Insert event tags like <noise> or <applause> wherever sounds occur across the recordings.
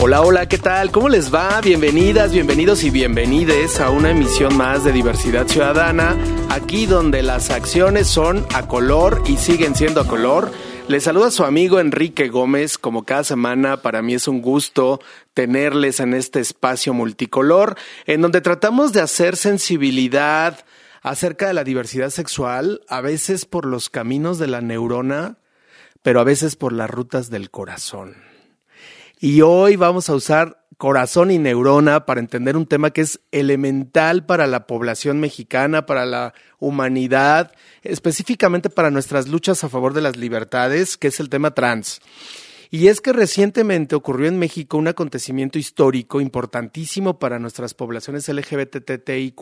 Hola, hola, ¿qué tal? ¿Cómo les va? Bienvenidas, bienvenidos y bienvenides a una emisión más de Diversidad Ciudadana, aquí donde las acciones son a color y siguen siendo a color. Les saluda su amigo Enrique Gómez, como cada semana para mí es un gusto tenerles en este espacio multicolor, en donde tratamos de hacer sensibilidad acerca de la diversidad sexual, a veces por los caminos de la neurona, pero a veces por las rutas del corazón. Y hoy vamos a usar corazón y neurona para entender un tema que es elemental para la población mexicana, para la humanidad, específicamente para nuestras luchas a favor de las libertades, que es el tema trans. Y es que recientemente ocurrió en México un acontecimiento histórico importantísimo para nuestras poblaciones LGBTTIQ+,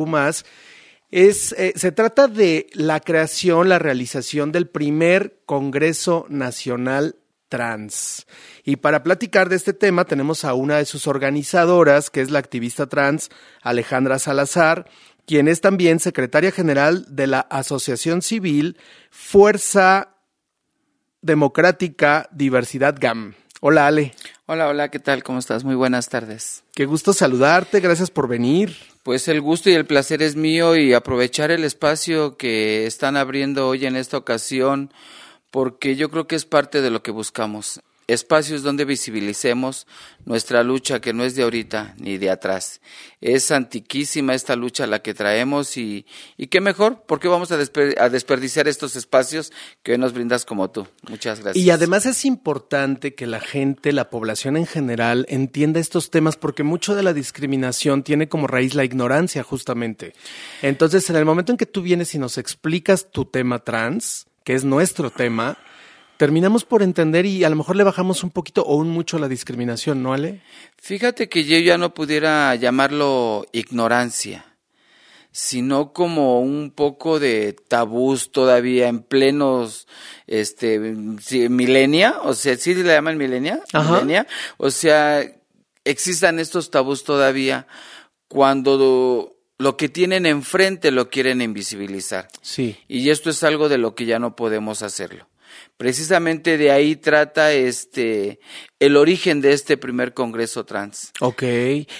es, eh, se trata de la creación, la realización del primer Congreso Nacional trans. Y para platicar de este tema tenemos a una de sus organizadoras, que es la activista trans Alejandra Salazar, quien es también secretaria general de la Asociación Civil Fuerza Democrática Diversidad GAM. Hola Ale. Hola, hola, ¿qué tal? ¿Cómo estás? Muy buenas tardes. Qué gusto saludarte, gracias por venir. Pues el gusto y el placer es mío y aprovechar el espacio que están abriendo hoy en esta ocasión porque yo creo que es parte de lo que buscamos. Espacios donde visibilicemos nuestra lucha que no es de ahorita ni de atrás. Es antiquísima esta lucha la que traemos y, y qué mejor, porque vamos a, a, desperdiciar estos espacios que hoy nos brindas como tú. Muchas gracias. Y además es importante que la gente, la población en general, entienda estos temas porque mucho de la discriminación tiene como raíz la ignorancia justamente. Entonces, en el momento en que tú vienes y nos explicas tu tema trans, que es nuestro tema, terminamos por entender y a lo mejor le bajamos un poquito o un mucho la discriminación, ¿no, Ale? Fíjate que yo ya no pudiera llamarlo ignorancia, sino como un poco de tabús todavía en plenos este milenia, o sea, sí le llaman milenia, milenia, o sea, existan estos tabús todavía cuando lo que tienen enfrente lo quieren invisibilizar. Sí. Y esto es algo de lo que ya no podemos hacerlo. Precisamente de ahí trata este el origen de este primer congreso trans. Ok,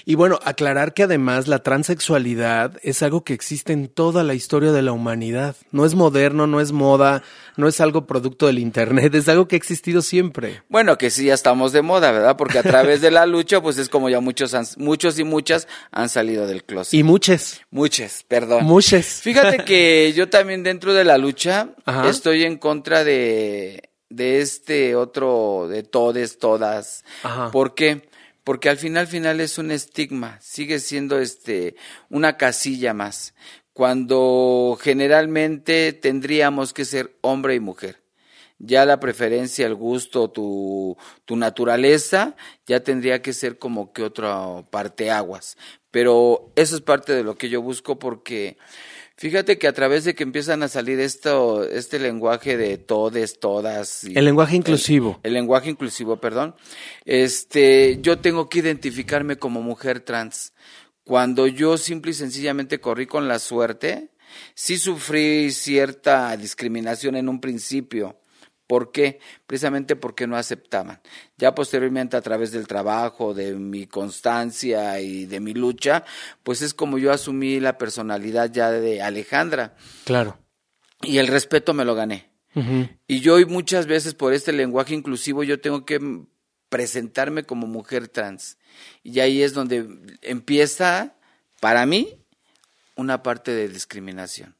y bueno, aclarar que además la transexualidad es algo que existe en toda la historia de la humanidad. No es moderno, no es moda, no es algo producto del Internet, es algo que ha existido siempre. Bueno, que sí, ya estamos de moda, ¿verdad? Porque a través de la lucha, pues es como ya muchos, han, muchos y muchas han salido del closet. Y muchas. Muchas, perdón. Muchas. Fíjate que yo también dentro de la lucha Ajá. estoy en contra de de este otro, de todes, todas. Ajá. ¿Por qué? Porque al final, final es un estigma, sigue siendo este, una casilla más, cuando generalmente tendríamos que ser hombre y mujer. Ya la preferencia, el gusto, tu, tu naturaleza, ya tendría que ser como que otra parteaguas. Pero eso es parte de lo que yo busco porque Fíjate que a través de que empiezan a salir esto, este lenguaje de todes, todas. Y el lenguaje inclusivo. El, el, lenguaje inclusivo, perdón. Este, yo tengo que identificarme como mujer trans. Cuando yo simple y sencillamente corrí con la suerte, sí sufrí cierta discriminación en un principio. ¿Por qué? Precisamente porque no aceptaban. Ya posteriormente a través del trabajo, de mi constancia y de mi lucha, pues es como yo asumí la personalidad ya de Alejandra. Claro. Y el respeto me lo gané. Uh -huh. Y yo hoy muchas veces por este lenguaje inclusivo yo tengo que presentarme como mujer trans. Y ahí es donde empieza, para mí, una parte de discriminación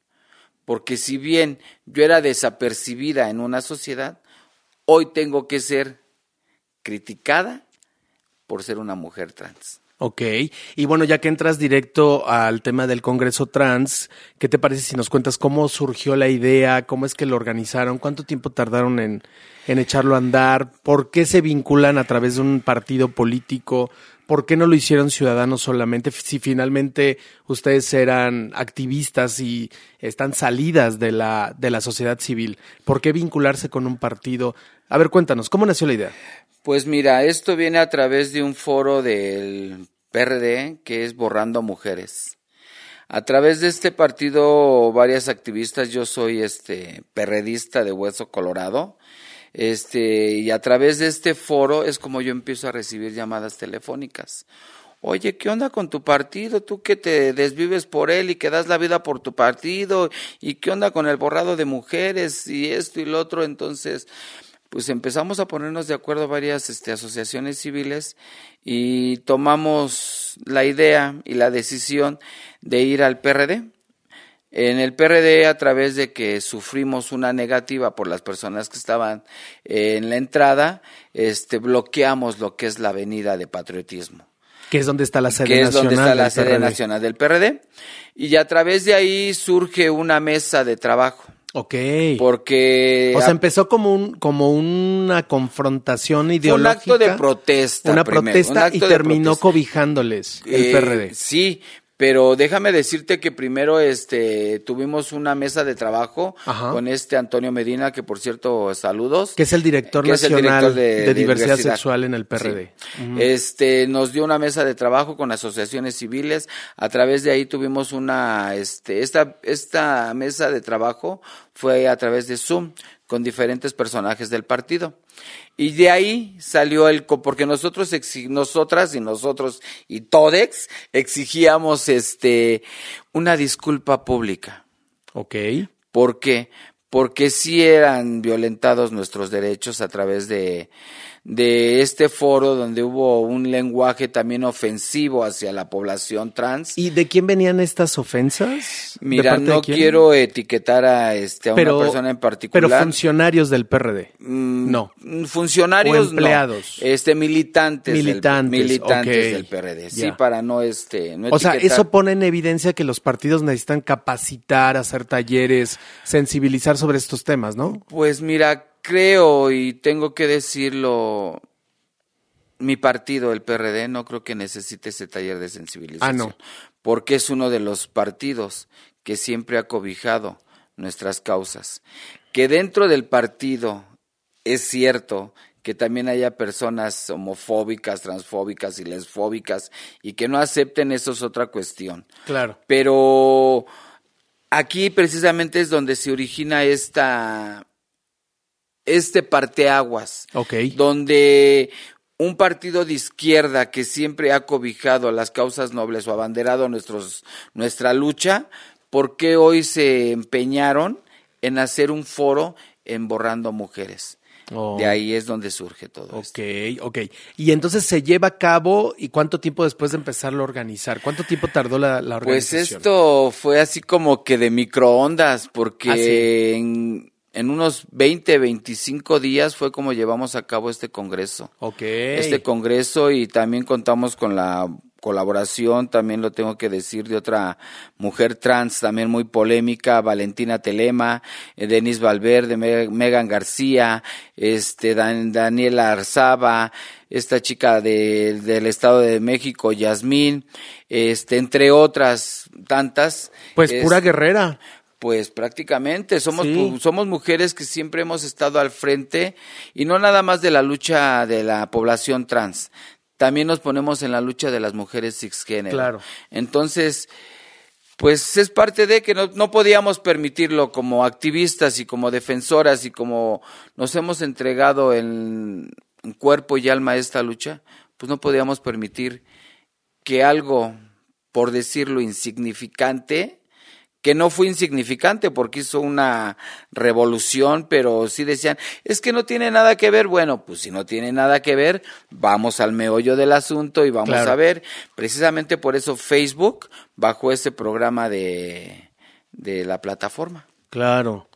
porque si bien yo era desapercibida en una sociedad, hoy tengo que ser criticada por ser una mujer trans. Ok, y bueno, ya que entras directo al tema del Congreso Trans, ¿qué te parece si nos cuentas cómo surgió la idea, cómo es que lo organizaron, cuánto tiempo tardaron en, en echarlo a andar, por qué se vinculan a través de un partido político? ¿Por qué no lo hicieron ciudadanos solamente si finalmente ustedes eran activistas y están salidas de la, de la sociedad civil? ¿Por qué vincularse con un partido? A ver, cuéntanos, ¿cómo nació la idea? Pues mira, esto viene a través de un foro del PRD que es Borrando Mujeres. A través de este partido, varias activistas, yo soy este perredista de Hueso Colorado, este, y a través de este foro es como yo empiezo a recibir llamadas telefónicas. Oye, ¿qué onda con tu partido? Tú que te desvives por él y que das la vida por tu partido, y qué onda con el borrado de mujeres y esto y lo otro. Entonces, pues empezamos a ponernos de acuerdo varias este, asociaciones civiles y tomamos la idea y la decisión de ir al PRD. En el PRD, a través de que sufrimos una negativa por las personas que estaban en la entrada, este, bloqueamos lo que es la avenida de patriotismo. Que es donde está la sede que nacional. es donde está la sede nacional del PRD. Y a través de ahí surge una mesa de trabajo. Ok. Porque o sea, empezó como un como una confrontación fue un ideológica. acto de protesta. Una primero, un protesta acto y terminó protesta. cobijándoles el Eh, PRD. Sí, pero déjame decirte que primero este tuvimos una mesa de trabajo Ajá. con este Antonio Medina, que por cierto, saludos. Que es el director el nacional director de, diversidad, sexual en el PRD. Sí. Este nos dio una mesa de trabajo con asociaciones civiles. A través de ahí tuvimos una este esta esta mesa de trabajo fue a través de Zoom con diferentes personajes del partido. Y de ahí salió el porque nosotros nosotras y nosotros y Todex exigíamos este una disculpa pública. Ok. ¿Por qué? Porque sí eran violentados nuestros derechos a través de, de este foro donde hubo un lenguaje también ofensivo hacia la población trans. ¿Y de quién venían estas ofensas? ¿De Mira, no quiero etiquetar a, este, a pero, una persona en particular. Pero funcionarios del PRD. Mm, no. Funcionarios O empleados. no. Este militantes, Militantes, del, militantes del PRD. Sí, para no este no O sea, eso pone en evidencia que los partidos necesitan capacitar, hacer talleres, sensibilizar sobre estos temas, ¿no? Pues mira, creo y tengo que decirlo, mi partido, el PRD, no creo que necesite ese taller de sensibilización. Ah, no. Porque es uno de los partidos que siempre ha cobijado nuestras causas. Que dentro del partido es cierto que también haya personas homofóbicas, transfóbicas y lesfóbicas y que no acepten eso es otra cuestión. Claro. Pero aquí precisamente es donde se origina esta este parteaguas, Ok. donde un partido de izquierda que siempre ha cobijado las causas nobles o abanderado nuestros, nuestra lucha, ¿por qué hoy se empeñaron en hacer un foro en Borrando Mujeres? Oh. De ahí es donde surge todo esto. Ok, ok. Y entonces se lleva a cabo y cuánto tiempo después de empezarlo a organizar? ¿Cuánto tiempo tardó la, la Pues organización? esto fue así como que de microondas, porque Ah, sí. en, en unos 20, 25 días fue como llevamos a cabo este congreso. Ok. Este congreso y también contamos con la colaboración, también lo tengo que decir, de otra mujer trans también muy polémica, Valentina Telema, eh, Denise Valverde, Me- Megan García, este Dan- Daniela Arzaba, esta chica de- del Estado de México, Yasmín, este, entre otras tantas. pues Es- pura guerrera. Pues prácticamente somos Sí. somos mujeres que siempre hemos estado al frente y no nada más de la lucha de la población trans. También nos ponemos en la lucha de las mujeres cisgénero. Claro. Entonces, pues es parte de que no, no podíamos permitirlo como activistas y como defensoras y como nos hemos entregado en, en cuerpo y alma a esta lucha, pues no podíamos permitir que algo, por decirlo insignificante, que no fue insignificante porque hizo una revolución, pero sí decían, es que no tiene nada que ver. Bueno, pues si no tiene nada que ver, vamos al meollo del asunto y vamos Claro. a ver. Precisamente por eso Facebook bajó ese programa de, de la plataforma. Claro.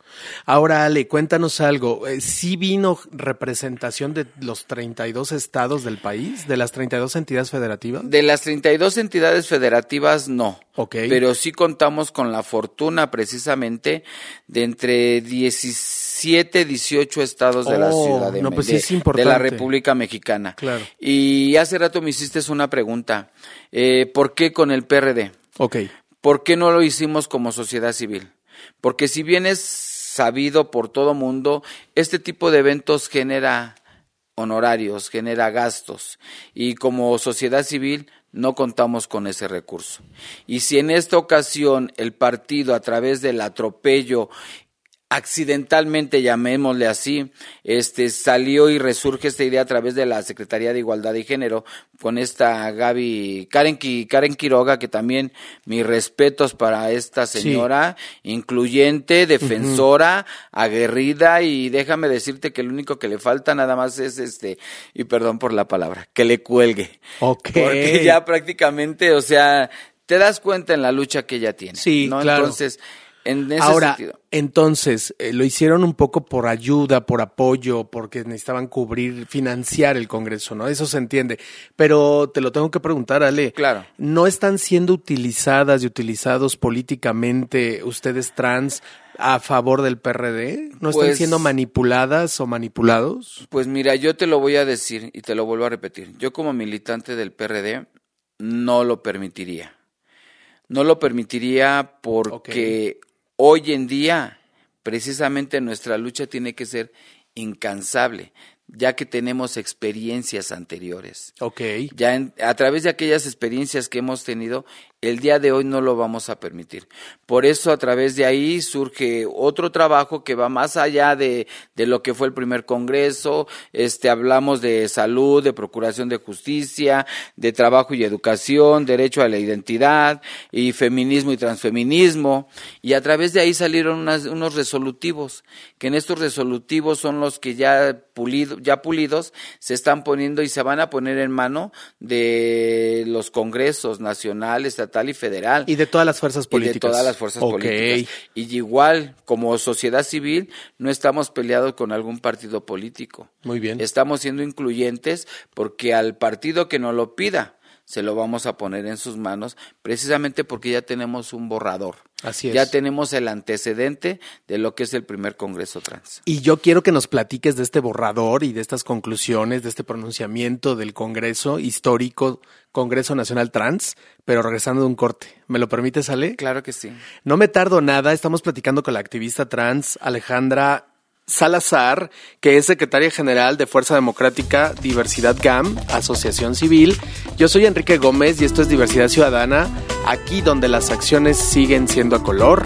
Ahora, Ale, cuéntanos algo. Eh, ¿Sí vino representación de los 32 estados del país, de las 32 entidades federativas? De las 32 entidades federativas, no. Ok. Pero sí contamos con la fortuna precisamente de entre 17 17, 18 estados de la Oh, ciudad de, no, pues sí de- es de la. República Mexicana. Claro. Y hace rato me hiciste una pregunta. Eh, ¿Por qué con el PRD? Ok. ¿Por qué no lo hicimos como sociedad civil? Porque si bien es sabido por todo mundo, este tipo de eventos genera honorarios, genera gastos y como sociedad civil no contamos con ese recurso. Y si en esta ocasión el partido a través del atropello accidentalmente, llamémosle así, este salió y resurge esta idea a través de la Secretaría de Igualdad y Género con esta Gaby Karen, Karen Quiroga, que también mis respetos para esta Sí. señora, incluyente, defensora, aguerrida y déjame decirte que lo único que le falta nada más es este, y perdón por la palabra, que le cuelgue. Ok. Porque ya prácticamente, o sea, te das cuenta en la lucha que ella tiene. Sí, ¿no? claro. Entonces, en ese Ahora, sentido. entonces, eh, lo hicieron un poco por ayuda, por apoyo, porque necesitaban cubrir, financiar el Congreso, ¿no? Eso se entiende. Pero te lo tengo que preguntar, Ale. Claro. ¿No están siendo utilizadas y utilizados políticamente ustedes trans a favor del PRD? ¿No están Pues- siendo manipuladas o manipulados? Pues mira, yo te lo voy a decir y te lo vuelvo a repetir. Yo como militante del PRD no lo permitiría. No lo permitiría porque hoy en día precisamente nuestra lucha tiene que ser incansable, ya que tenemos experiencias anteriores. Ok. Ya en- a través de aquellas experiencias que hemos tenido, el día de hoy no lo vamos a permitir. Por eso a través de ahí surge otro trabajo que va más allá de, de lo que fue el primer congreso. Este hablamos de salud, de procuración de justicia, de trabajo y educación, derecho a la identidad y feminismo y transfeminismo. Y a través de ahí salieron unos resolutivos, que en estos resolutivos son los que ya pulido, ya pulidos se están poniendo y se van a poner en mano de los congresos nacional, estatal y federal. Y de todas las fuerzas Y políticas. de todas las fuerzas políticas. Y igual, como sociedad civil, no estamos peleados con algún partido político. Muy bien. Estamos siendo incluyentes porque al partido que nos lo pida, se lo vamos a poner en sus manos, precisamente porque ya tenemos un borrador. Así es. Ya tenemos el antecedente de lo que es el primer Congreso Trans. Y yo quiero que nos platiques de este borrador y de estas conclusiones, de este pronunciamiento del Congreso histórico, Congreso Nacional Trans, pero regresando de un corte. ¿Me lo permites, Ale? Claro que sí. No me tardo nada, estamos platicando con la activista trans Alejandra Salazar, que es secretaria general de Fuerza Democrática Diversidad GAM, Asociación Civil. Yo soy Enrique Gómez y esto es Diversidad Ciudadana, aquí donde las acciones siguen siendo a color.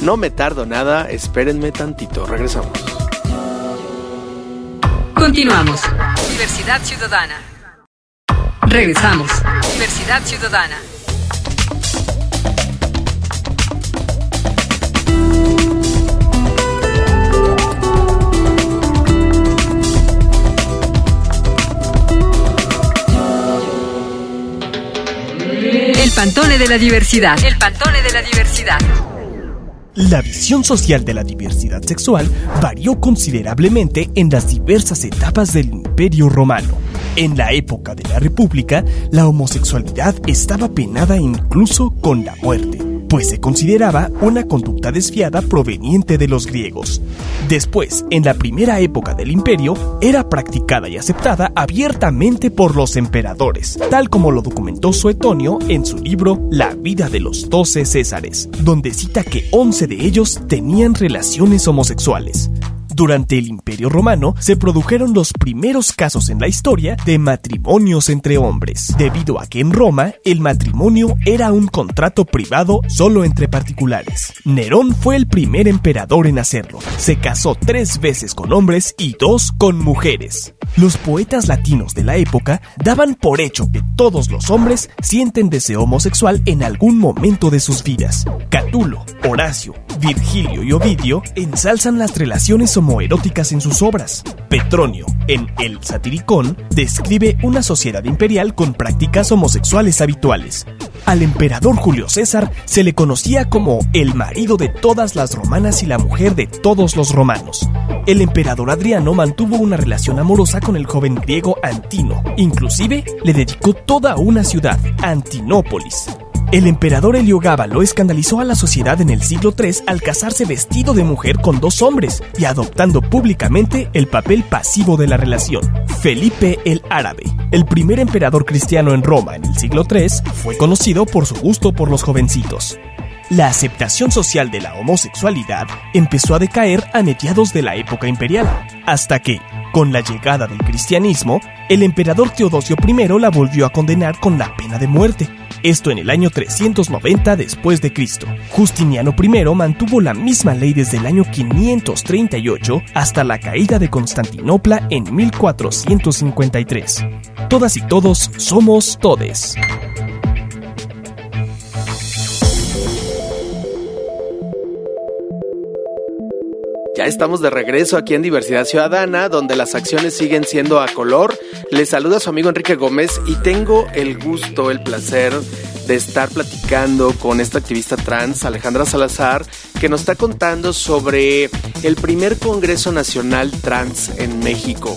No me tardo nada, espérenme tantito, regresamos. Continuamos. Diversidad Ciudadana. Regresamos. Diversidad Ciudadana. Pantone de la Diversidad. El Pantone de la Diversidad. La visión social de la diversidad sexual varió considerablemente en las diversas etapas del Imperio Romano. En la época de la República, la homosexualidad estaba penada incluso con la muerte, pues se consideraba una conducta desviada proveniente de los griegos. Después, en la primera época del imperio, era practicada y aceptada abiertamente por los emperadores, tal como lo documentó Suetonio en su libro La vida de los doce Césares, donde cita que once de ellos tenían relaciones homosexuales. Durante el Imperio Romano se produjeron los primeros casos en la historia de matrimonios entre hombres, debido a que en Roma el matrimonio era un contrato privado solo entre particulares. Nerón fue el primer emperador en hacerlo. Se casó tres veces con hombres y dos con mujeres. Los poetas latinos de la época daban por hecho que todos los hombres sienten deseo homosexual en algún momento de sus vidas. Catulo, Horacio, Virgilio y Ovidio ensalzan las relaciones homoeróticas en sus obras. Petronio, en El Satiricón, describe una sociedad imperial con prácticas homosexuales habituales. Al emperador Julio César se le conocía como el marido de todas las romanas y la mujer de todos los romanos. El emperador Adriano mantuvo una relación amorosa con el joven griego Antino. Inclusive le dedicó toda una ciudad, Antinópolis. El emperador Heliogábalo escandalizó a la sociedad en el siglo III al casarse vestido de mujer con dos hombres y adoptando públicamente el papel pasivo de la relación. Felipe el Árabe, el primer emperador cristiano en Roma en el siglo III, fue conocido por su gusto por los jovencitos. La aceptación social de la homosexualidad empezó a decaer a mediados de la época imperial, hasta que, con la llegada del cristianismo, el emperador Teodosio I la volvió a condenar con la pena de muerte. Esto en el año 390 después de Cristo. Justiniano I mantuvo la misma ley desde el año 538 hasta la caída de Constantinopla en 1453. Todas y todos somos todes. Ya estamos de regreso aquí en Diversidad Ciudadana, donde las acciones siguen siendo a color. Les saluda su amigo Enrique Gómez y tengo el gusto, el placer de estar platicando con esta activista trans, Alejandra Salazar, que nos está contando sobre el primer Congreso Nacional Trans en México.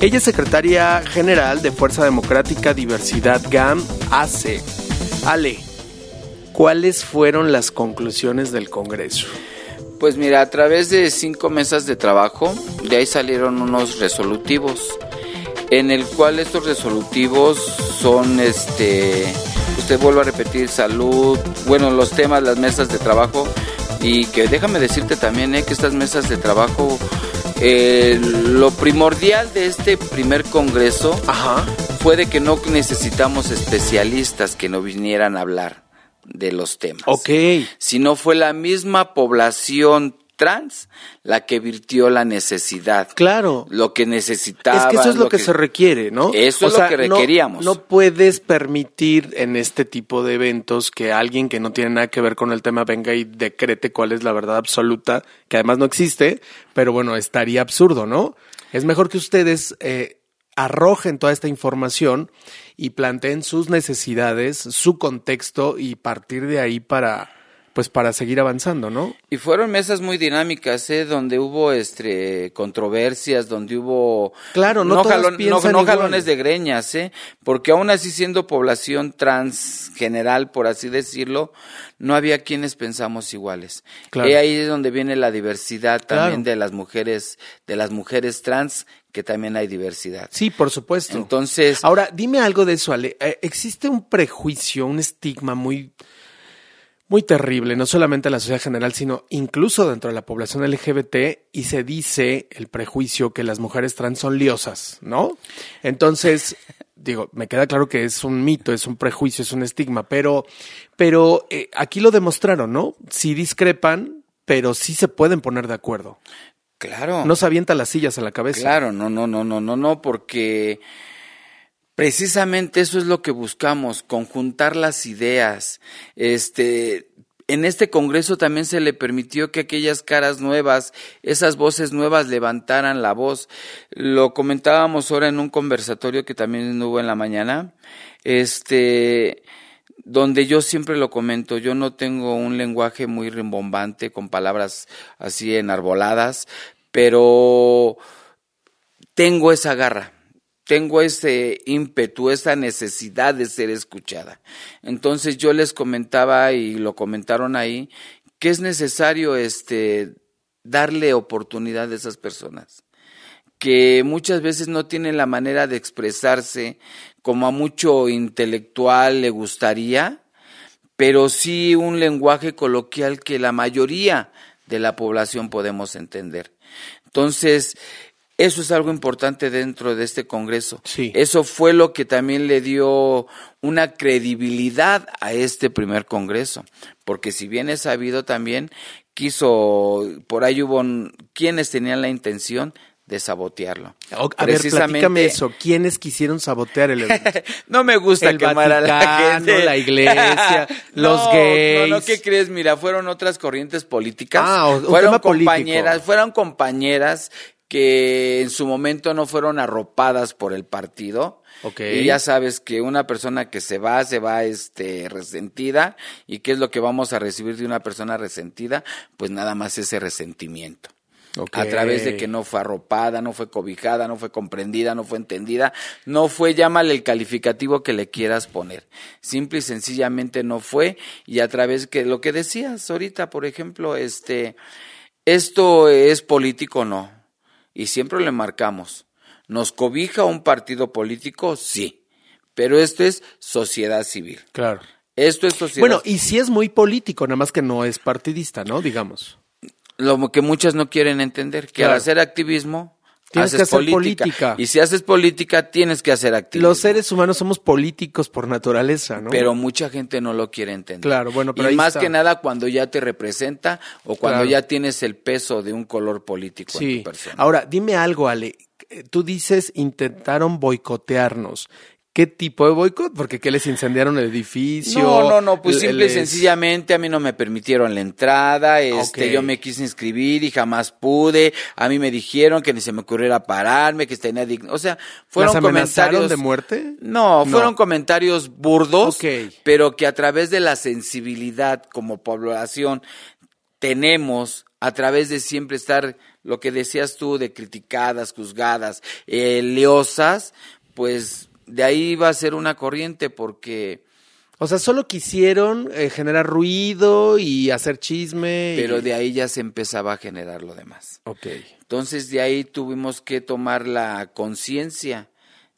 Ella es secretaria general de Fuerza Democrática Diversidad GAM AC. Ale, ¿cuáles fueron las conclusiones del Congreso? Pues mira, a través de cinco mesas de trabajo, de ahí salieron unos resolutivos, en el cual estos resolutivos son, este, usted vuelve a repetir, salud, bueno, los temas, las mesas de trabajo, y que déjame decirte también eh, que estas mesas de trabajo, eh, lo primordial de este primer congreso Ajá. fue de que no necesitamos especialistas que no vinieran a hablar de los temas. Ok. Sino fue la misma población trans la que virtió la necesidad. Claro. Lo que necesitaba. Es que eso es lo, que, se requiere, ¿no? Eso es lo que no- requeríamos. No, puedes permitir en este tipo de eventos que alguien que no tiene nada que ver con el tema venga y decrete cuál es la verdad absoluta, que además no existe, pero bueno, estaría absurdo, ¿no? Es mejor que ustedes eh, arrojen toda esta información y planteen sus necesidades, su contexto y partir de ahí para, pues para seguir avanzando, ¿no? Y fueron mesas muy dinámicas, ¿eh? donde hubo este controversias, donde hubo Claro, no jalones de greñas, ¿eh? porque aún así siendo población trans general, por así decirlo, no había quienes pensamos iguales. Claro. Y ahí es donde viene la diversidad también Claro. de las mujeres, de las mujeres trans, que también hay diversidad. Sí, por supuesto. Entonces, Ahora, dime algo de eso, Ale. Eh, existe un prejuicio, un estigma muy, muy terrible, no solamente en la sociedad general, sino incluso dentro de la población LGBT, y se dice el prejuicio que las mujeres trans son liosas, ¿no? Entonces, <laughs> digo, me queda claro que es un mito, es un prejuicio, es un estigma, pero, pero eh, aquí lo demostraron, ¿no? Sí discrepan, pero sí se pueden poner de acuerdo. claro. No se avientan las sillas a la cabeza. Claro, no, no, no, no, no, no, porque precisamente eso es lo que buscamos, conjuntar las ideas. Este, en este congreso también se le permitió que aquellas caras nuevas, esas voces nuevas levantaran la voz. Lo comentábamos ahora en un conversatorio que también hubo en la mañana. Este, donde yo siempre lo comento, yo no tengo un lenguaje muy rimbombante con palabras así enarboladas, pero tengo esa garra, tengo ese ímpetu, esa necesidad de ser escuchada. Entonces yo les comentaba y lo comentaron ahí que es necesario este darle oportunidad a esas personas que muchas veces no tienen la manera de expresarse como a mucho intelectual le gustaría, pero sí un lenguaje coloquial que la mayoría de la población podemos entender. Entonces, eso es algo importante dentro de este Congreso. Sí. Eso fue lo que también le dio una credibilidad a este primer Congreso, porque si bien es sabido también, quiso, por ahí hubo quienes tenían la intención de sabotearlo. A ver, platícame eso. ¿Quiénes quisieron sabotear el evento? <laughs> No me gusta El quemar a la gente. la iglesia, <laughs> los gays. No, no, ¿qué crees? Mira, fueron otras corrientes políticas. Ah, un fueron tema político. compañeras, fueron compañeras que en su momento no fueron arropadas por el partido. Ok. Y ya sabes que una persona que se va, se va este resentida. ¿Y qué es lo que vamos a recibir de una persona resentida? Pues nada más ese resentimiento. Ok. A través de que no fue arropada, no fue cobijada, no fue comprendida, no fue entendida, no fue, llámale el calificativo que le quieras poner. Simple y sencillamente no fue. Y a través que lo que decías ahorita, por ejemplo, este, esto es político no. Y siempre le marcamos. ¿Nos cobija un partido político? Sí. Pero esto es sociedad civil. Claro. Esto es sociedad Bueno, y sí es muy político, nada más que no es partidista, ¿no? Digamos. lo que muchas no quieren entender, que Claro. al hacer activismo Tienes haces que hacer política. política. Y si haces política, tienes que hacer activismo. Los seres humanos somos políticos por naturaleza, ¿no? Pero mucha gente no lo quiere entender. Claro, bueno, pero y ahí más está. que nada cuando ya te representa o cuando Claro. ya tienes el peso de un color político en Sí. tu persona. Ahora, dime algo, Ale. Eh, Tú dices intentaron boicotearnos. ¿Qué tipo de boicot? Porque ¿qué les incendiaron el edificio? No, no, no, pues Le- simple y sencillamente a mí no me permitieron la entrada, este, yo me quise inscribir y jamás pude, a mí me dijeron que ni se me ocurriera pararme, que tenía dign- o sea, fueron ¿Las amenazaron comentarios de muerte? No, No. fueron comentarios burdos, Ok. pero que a través de la sensibilidad como población tenemos, a través de siempre estar, lo que decías tú, de criticadas, juzgadas, eh, leosas, pues de ahí va a ser una corriente porque... O sea, solo quisieron eh, generar ruido y hacer chisme. y- Pero de ahí ya se empezaba a generar lo demás. Ok. Entonces de ahí tuvimos que tomar la conciencia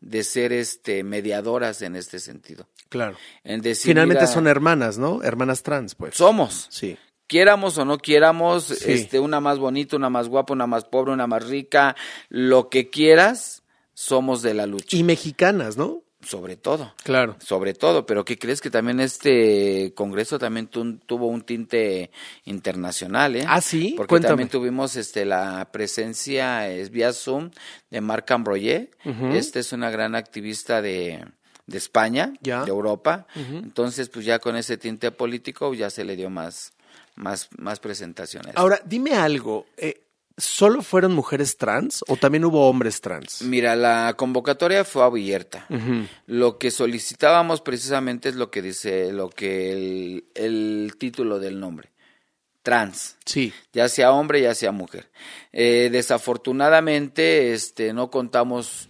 de ser este mediadoras en este sentido. Claro. En decir, Finalmente mira, son hermanas, ¿no? Hermanas trans, pues. somos. Sí. Quiéramos o no quieramos, Sí. este, una más bonita, una más guapa, una más pobre, una más rica, lo que quieras, somos de la lucha. Y mexicanas, ¿no? Sobre todo. Claro. Sobre todo, pero ¿qué crees que también este congreso también tu- tuvo un tinte internacional, eh? Ah, sí, Porque cuéntame. también tuvimos este la presencia es vía Zoom de Marc Ambroyer. Ujú. Este es una gran activista de, de España, Ya. de Europa. Entonces, pues ya con ese tinte político ya se le dio más más más presentaciones. Ahora, dime algo. eh, ¿Solo fueron mujeres trans o también hubo hombres trans? Mira, la convocatoria fue abierta. Lo que solicitábamos precisamente es lo que dice, lo que el, el título del nombre, trans, Sí. ya sea hombre, ya sea mujer. Eh, desafortunadamente, este, no contamos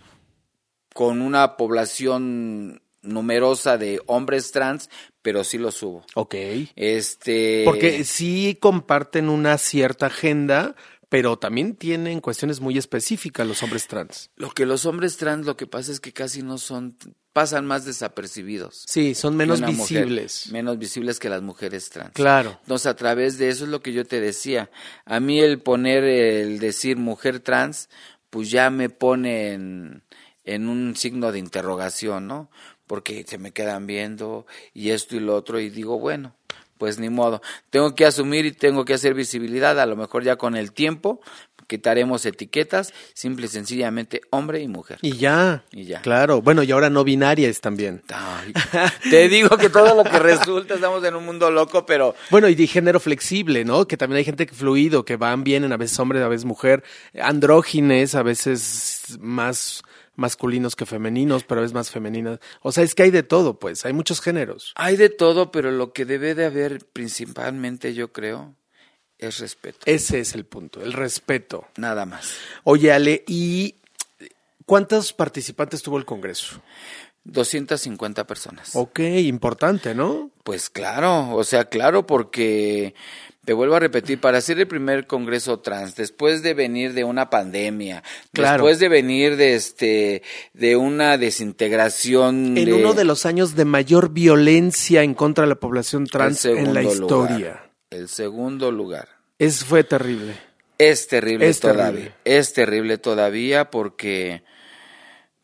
con una población numerosa de hombres trans, pero sí los hubo. Ok. Este, Porque sí comparten una cierta agenda, pero también tienen cuestiones muy específicas los hombres trans. lo que los hombres trans, lo que pasa es que casi no son, pasan más desapercibidos. Sí, son menos mujer, visibles. menos visibles que las mujeres trans. Claro. Entonces, a través de eso es lo que yo te decía. A mí el poner, el decir mujer trans, pues ya me pone en, en un signo de interrogación, ¿no? Porque se me quedan viendo y esto y lo otro y digo, bueno, pues ni modo. Tengo que asumir y tengo que hacer visibilidad. A lo mejor ya con el tiempo quitaremos etiquetas, simple y sencillamente hombre y mujer. Y ya. Y ya. Claro. Bueno, y ahora no binarias también. Ay, te digo que todo lo que resulta, estamos en un mundo loco, pero <laughs> Bueno, y de género flexible, ¿no? Que también hay gente que fluido, que van, vienen, a veces hombre, a veces mujer, andrógines, a veces más masculinos que femeninos, pero veces más femeninas. O sea, es que hay de todo, pues, hay muchos géneros. Hay de todo, pero lo que debe de haber principalmente, yo creo, es respeto. Ese es el punto, el respeto. Nada más. Oye, Ale, ¿y cuántos participantes tuvo el Congreso? 250 personas. Ok, importante, ¿no? Pues claro, o sea, claro, porque te vuelvo a repetir, para hacer el primer congreso trans, después de venir de una pandemia, Claro. después de venir de este, de una desintegración En de- uno de los años de mayor violencia en contra de la población trans en la historia. lugar, el segundo lugar. Es, fue terrible. Es terrible Es todavía. terrible. Es terrible todavía porque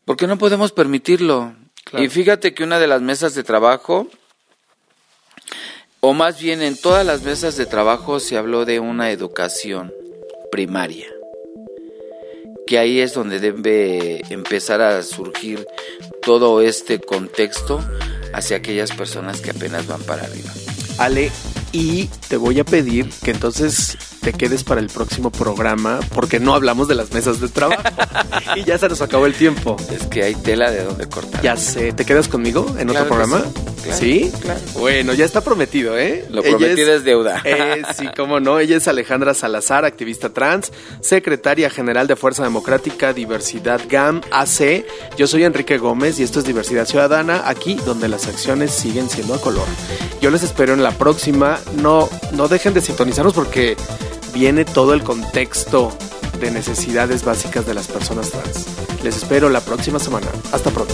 porque no podemos permitirlo. Claro. Y fíjate que una de las mesas de trabajo o más bien en todas las mesas de trabajo se habló de una educación primaria. Que ahí es donde debe empezar a surgir todo este contexto hacia aquellas personas que apenas van para arriba. Ale, y te voy a pedir que entonces te quedes para el próximo programa porque no hablamos de las mesas de trabajo <laughs> y ya se nos acabó el tiempo. Es que hay tela de donde cortar. Ya sé, ¿te quedas conmigo en Claro otro programa? sí. ¿Sí? claro. Bueno, ya está prometido, ¿eh? Lo Ella prometido es deuda. <laughs> Eh, sí, cómo no. Ella es Alejandra Salazar, activista trans, secretaria general de Fuerza Democrática Diversidad GAM AC. Yo soy Enrique Gómez y esto es Diversidad Ciudadana, aquí donde las acciones siguen siendo a color. Yo les espero en la próxima. No, no dejen de sintonizarnos porque viene todo el contexto de necesidades básicas de las personas trans. Les espero la próxima semana. Hasta pronto.